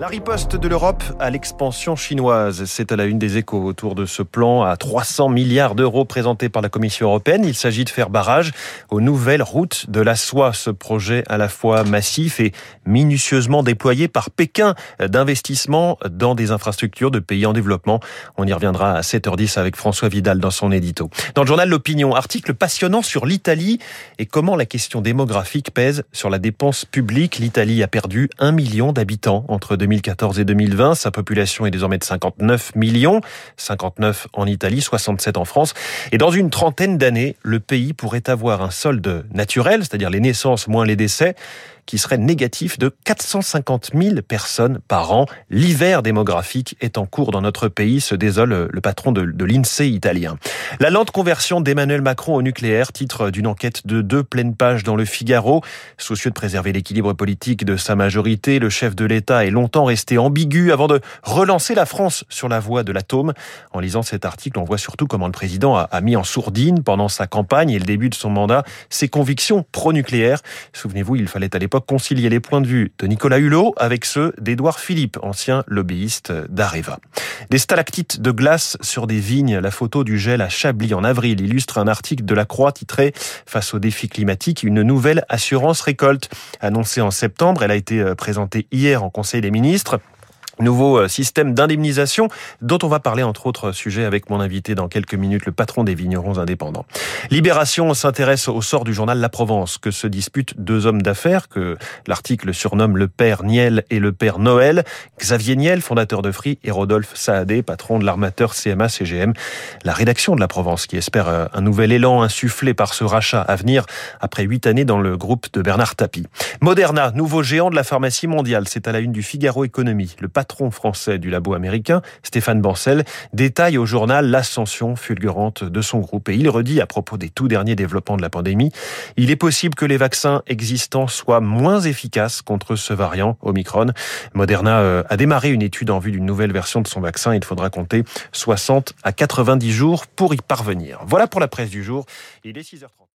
La riposte de l'Europe à l'expansion chinoise, c'est à la une des échos autour de ce plan à 300 milliards d'euros présenté par la Commission européenne. Il s'agit de faire barrage aux nouvelles routes de la soie. Ce projet à la fois massif et minutieusement déployé par Pékin d'investissement dans des infrastructures de pays en développement. On y reviendra à 7h10 avec François Vidal dans son édito. Dans le journal L'Opinion, article passionnant sur l'Italie et comment la question démographique pèse sur la dépense publique. L'Italie a perdu un million d'habitants entre 2014 et 2020. Sa population est désormais de 59 millions, 59 en Italie, 67 en France. Et dans une trentaine d'années, le pays pourrait avoir un solde naturel, c'est-à-dire les naissances moins les décès, qui serait négatif de 450 000 personnes par an. L'hiver démographique est en cours dans notre pays, se désole le patron de, de l'INSEE italien. La lente conversion d'Emmanuel Macron au nucléaire, titre d'une enquête de deux pleines pages dans le Figaro. Soucieux de préserver l'équilibre politique de sa majorité, le chef de l'État est longtemps resté ambigu avant de relancer la France sur la voie de l'atome. En lisant cet article, on voit surtout comment le président a mis en sourdine pendant sa campagne et le début de son mandat ses convictions pro-nucléaires. Souvenez-vous, il fallait à l'époque concilier les points de vue de Nicolas Hulot avec ceux d'Édouard Philippe, ancien lobbyiste d'Areva. Des stalactites de glace sur des vignes, la photo du gel à Chablis en avril illustre un article de la Croix titré Face aux défis climatiques, une nouvelle assurance récolte. Annoncée en septembre, elle a été présentée hier en Conseil des ministres. Nouveau euh, système d'indemnisation dont on va parler entre autres sujets avec mon invité dans quelques minutes, le patron des vignerons indépendants. Libération s'intéresse au sort du journal La Provence que se disputent deux hommes d'affaires que l'article surnomme le père Niel et le père Noël. Xavier Niel, fondateur de Free, et Rodolphe Saadé, patron de l'armateur CMA-CGM. La rédaction de La Provence qui espère euh, un nouvel élan insufflé par ce rachat à venir après huit années dans le groupe de Bernard Tapie. Moderna, nouveau géant de la pharmacie mondiale, c'est à la une du Figaro Économie. Français du labo américain, Stéphane Bancel, détaille au journal l'ascension fulgurante de son groupe. Et il redit à propos des tout derniers développements de la pandémie, il est possible que les vaccins existants soient moins efficaces contre ce variant Omicron. Moderna euh, a démarré une étude en vue d'une nouvelle version de son vaccin. Il faudra compter 60 à 90 jours pour y parvenir. Voilà pour la presse du jour. Il est 6h30.